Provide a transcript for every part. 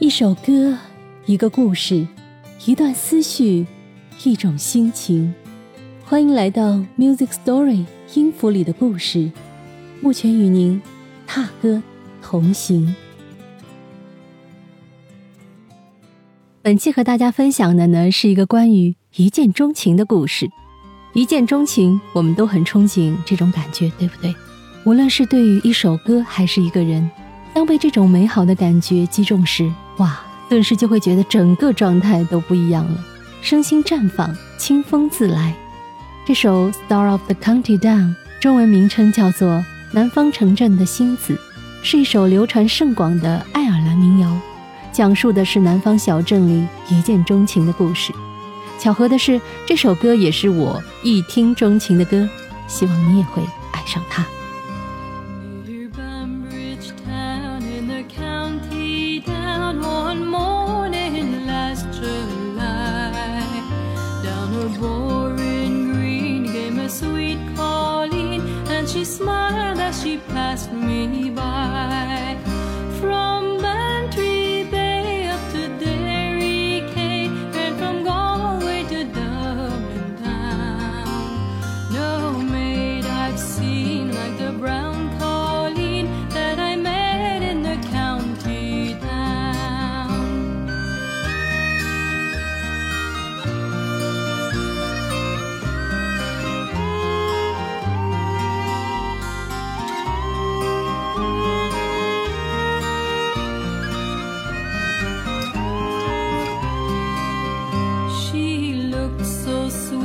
一首歌，一个故事，一段思绪，一种心情。欢迎来到 Music Story 音符里的故事，目前与您踏歌同行。本期和大家分享的呢，是一个关于一见钟情的故事。一见钟情，我们都很憧憬这种感觉，对不对？无论是对于一首歌，还是一个人。当被这种美好的感觉击中时，哇，顿时就会觉得整个状态都不一样了，身心绽放，清风自来。这首《Star of the County Down》中文名称叫做《南方城镇的星子》，是一首流传甚广的爱尔兰民谣，讲述的是南方小镇里一见钟情的故事。巧合的是，这首歌也是我一听钟情的歌，希望你也会爱上它。smiled as she passed me by.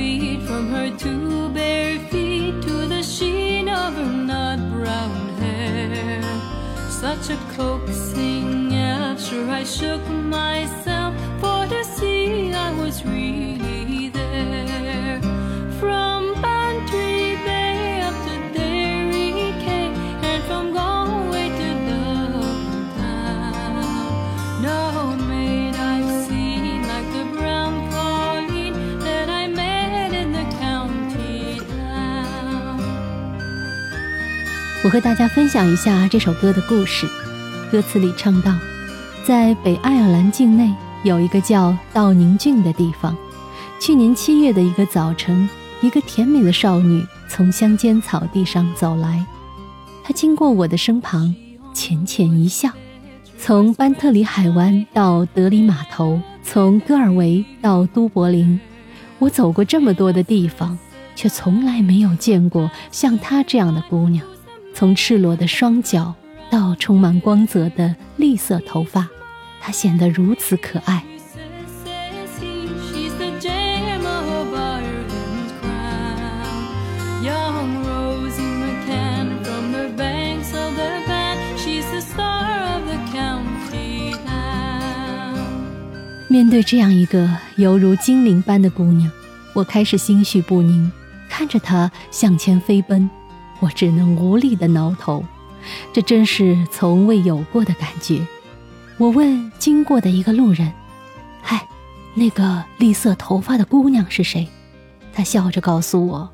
sweet from her two bare feet to the sheen of her nut brown hair. Such a coaxing after I shook myself for to see I was really there. From 我和大家分享一下这首歌的故事。歌词里唱道：“在北爱尔兰境内有一个叫道宁郡的地方。去年七月的一个早晨，一个甜美的少女从乡间草地上走来。她经过我的身旁，浅浅一笑。从班特里海湾到德里码头，从戈尔维到都柏林，我走过这么多的地方，却从来没有见过像她这样的姑娘。从赤裸的双脚。”到充满光泽的栗色头发，她显得如此可爱。面对这样一个犹如精灵般的姑娘，我开始心绪不宁，看着她向前飞奔，我只能无力地挠头。这真是从未有过的感觉。我问经过的一个路人：“嗨，那个栗色头发的姑娘是谁？”他笑着告诉我：“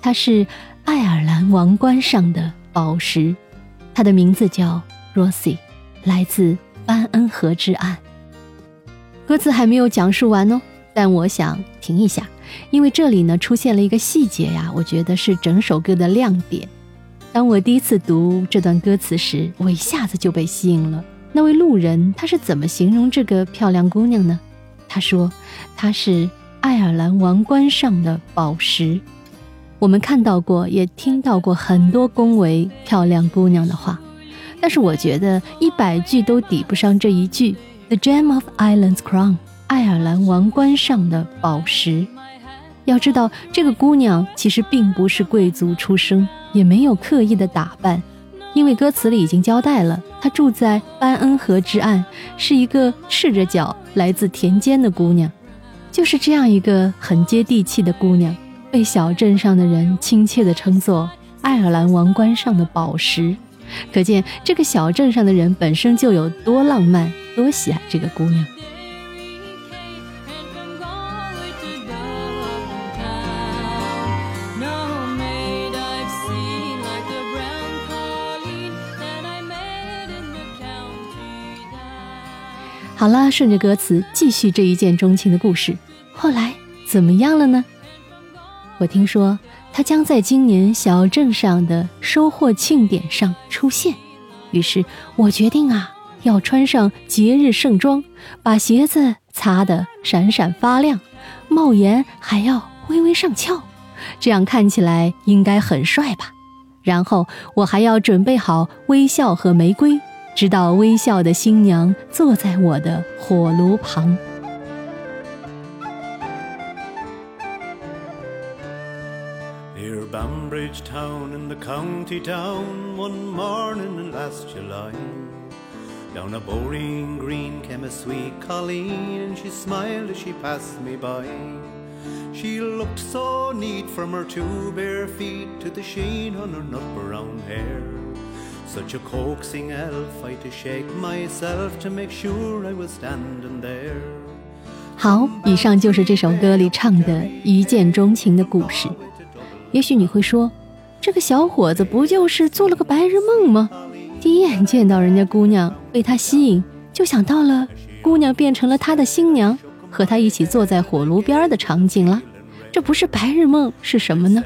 她是爱尔兰王冠上的宝石，她的名字叫 Rosie，来自班恩河之岸。”歌词还没有讲述完哦，但我想停一下，因为这里呢出现了一个细节呀，我觉得是整首歌的亮点。当我第一次读这段歌词时，我一下子就被吸引了。那位路人他是怎么形容这个漂亮姑娘呢？他说：“她是爱尔兰王冠上的宝石。”我们看到过，也听到过很多恭维漂亮姑娘的话，但是我觉得一百句都抵不上这一句：“The gem of Ireland's crown，爱尔兰王冠上的宝石。”要知道，这个姑娘其实并不是贵族出身。也没有刻意的打扮，因为歌词里已经交代了，她住在班恩河之岸，是一个赤着脚来自田间的姑娘。就是这样一个很接地气的姑娘，被小镇上的人亲切地称作爱尔兰王冠上的宝石。可见这个小镇上的人本身就有多浪漫，多喜爱这个姑娘。好了，顺着歌词继续这一见钟情的故事。后来怎么样了呢？我听说他将在今年小镇上的收获庆典上出现，于是我决定啊，要穿上节日盛装，把鞋子擦得闪闪发亮，帽檐还要微微上翘，这样看起来应该很帅吧。然后我还要准备好微笑和玫瑰。直到微笑的新娘坐在我的火炉旁。Near Bambridge town in the county town, one morning in last July, down a bowling green came a sweet Colleen, and she smiled as she passed me by. She looked so neat from her two bare feet to the sheen on her nut brown hair. Such a coaxing elf, I to shake myself to make sure I was standing there. 好，以上就是这首歌里唱的一见钟情的故事。也许你会说，这个小伙子不就是做了个白日梦吗？第一眼见到人家姑娘，被他吸引，就想到了姑娘变成了他的新娘，和他一起坐在火炉边的场景了。这不是白日梦是什么呢？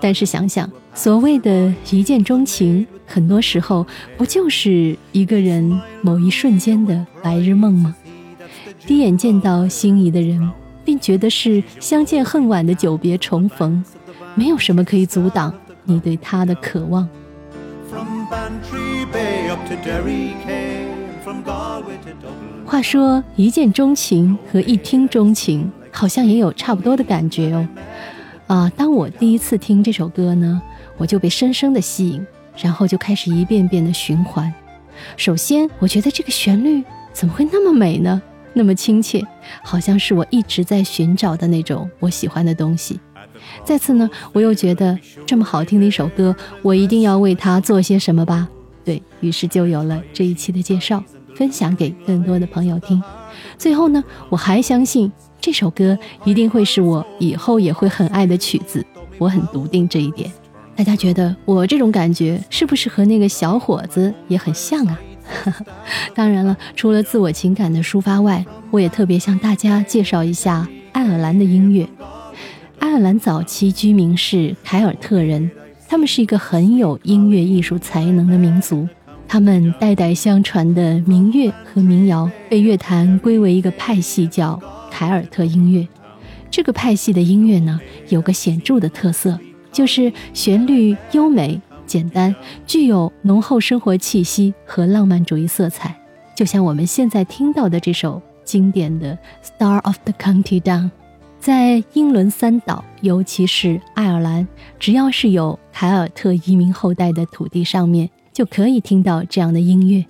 但是想想，所谓的一见钟情，很多时候不就是一个人某一瞬间的白日梦吗？第一眼见到心仪的人，便觉得是相见恨晚的久别重逢，没有什么可以阻挡你对他的渴望。话说，一见钟情和一听钟情，好像也有差不多的感觉哦。啊，当我第一次听这首歌呢，我就被深深的吸引，然后就开始一遍遍的循环。首先，我觉得这个旋律怎么会那么美呢？那么亲切，好像是我一直在寻找的那种我喜欢的东西。再次呢，我又觉得这么好听的一首歌，我一定要为它做些什么吧。对于是就有了这一期的介绍，分享给更多的朋友听。最后呢，我还相信。这首歌一定会是我以后也会很爱的曲子，我很笃定这一点。大家觉得我这种感觉是不是和那个小伙子也很像啊？当然了，除了自我情感的抒发外，我也特别向大家介绍一下爱尔兰的音乐。爱尔兰早期居民是凯尔特人，他们是一个很有音乐艺术才能的民族。他们代代相传的民乐和民谣被乐坛归为一个派系，叫。凯尔特音乐，这个派系的音乐呢，有个显著的特色，就是旋律优美、简单，具有浓厚生活气息和浪漫主义色彩。就像我们现在听到的这首经典的《Star of the County Down》，在英伦三岛，尤其是爱尔兰，只要是有凯尔特移民后代的土地上面，就可以听到这样的音乐，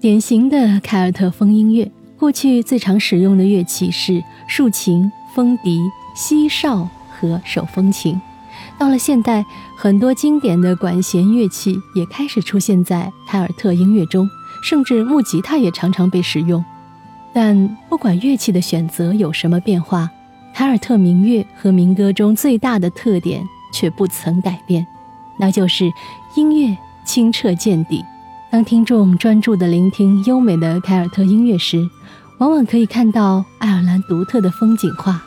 典型的凯尔特风音乐。过去最常使用的乐器是竖琴、风笛、西哨和手风琴。到了现代，很多经典的管弦乐器也开始出现在凯尔特音乐中，甚至木吉他也常常被使用。但不管乐器的选择有什么变化，凯尔特民乐和民歌中最大的特点却不曾改变，那就是音乐清澈见底。当听众专注地聆听优美的凯尔特音乐时，往往可以看到爱尔兰独特的风景画：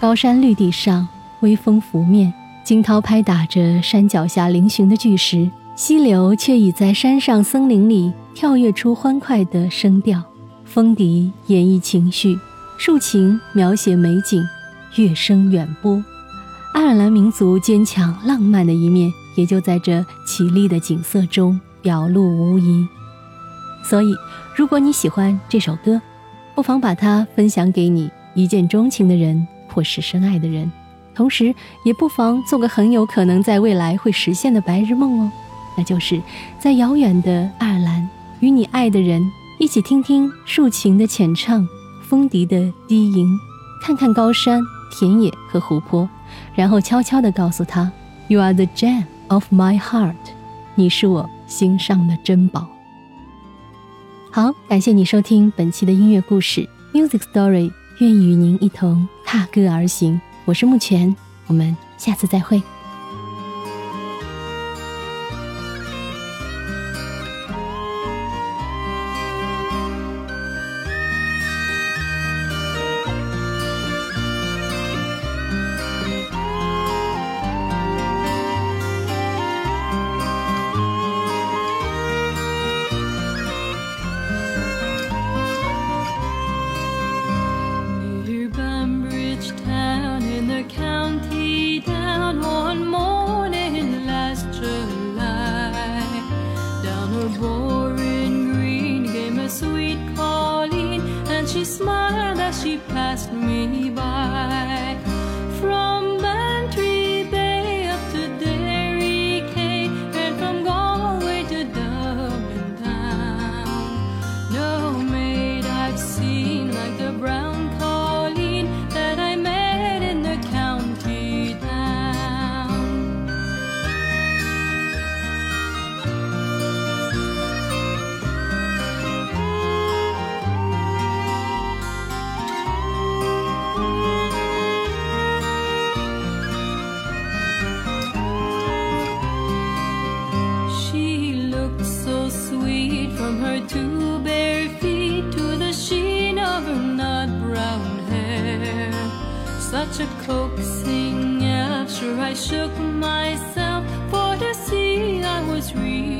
高山绿地上，微风拂面，惊涛拍打着山脚下嶙峋的巨石，溪流却已在山上森林里跳跃出欢快的声调。风笛演绎情绪，竖琴描写美景，乐声远播。爱尔兰民族坚强浪漫的一面，也就在这绮丽的景色中表露无遗。所以，如果你喜欢这首歌，不妨把它分享给你一见钟情的人或是深爱的人，同时也不妨做个很有可能在未来会实现的白日梦哦，那就是在遥远的爱尔兰与你爱的人一起听听竖琴的浅唱，风笛的低吟，看看高山、田野和湖泊，然后悄悄地告诉他：“You are the gem of my heart，你是我心上的珍宝。”好，感谢你收听本期的音乐故事 Music Story，愿意与您一同踏歌而行。我是木泉，我们下次再会。Such a coaxing after I shook myself. For to see I was really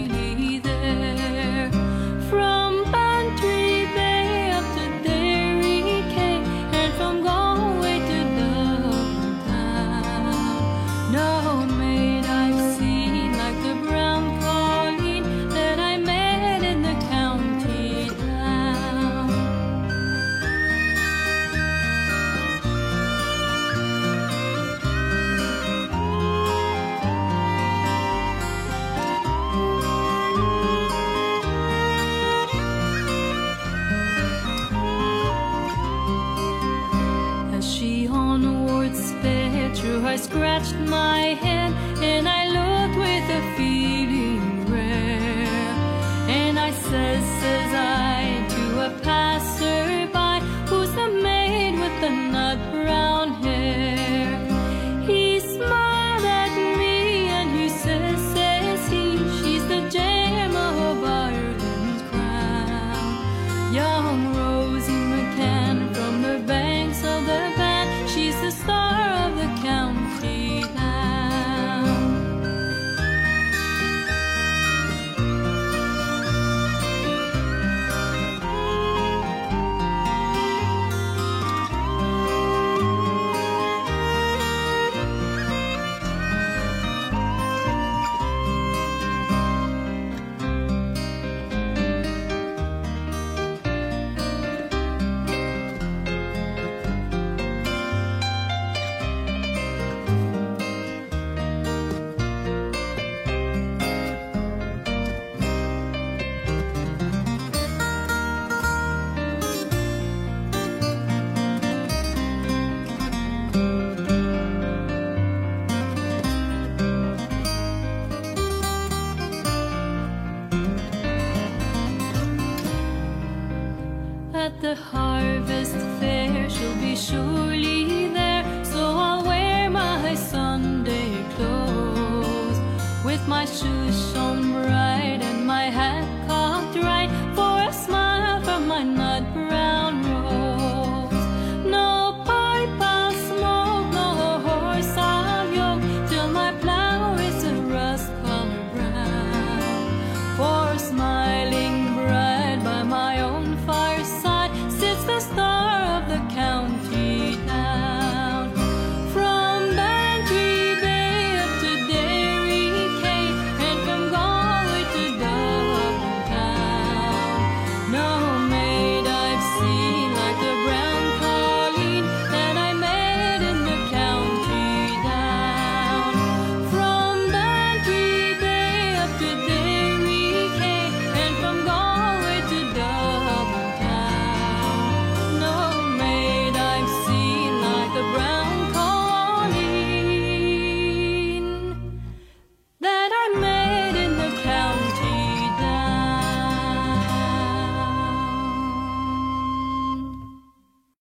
My head and I looked with a feeling rare. And I says, says I to a passerby, who's the maid with the nut brown hair? He smiled at me and he says, says he, she's the gem of Ireland's crown. Young Rosie McCann from the banks of the Ban, she's the star the harvest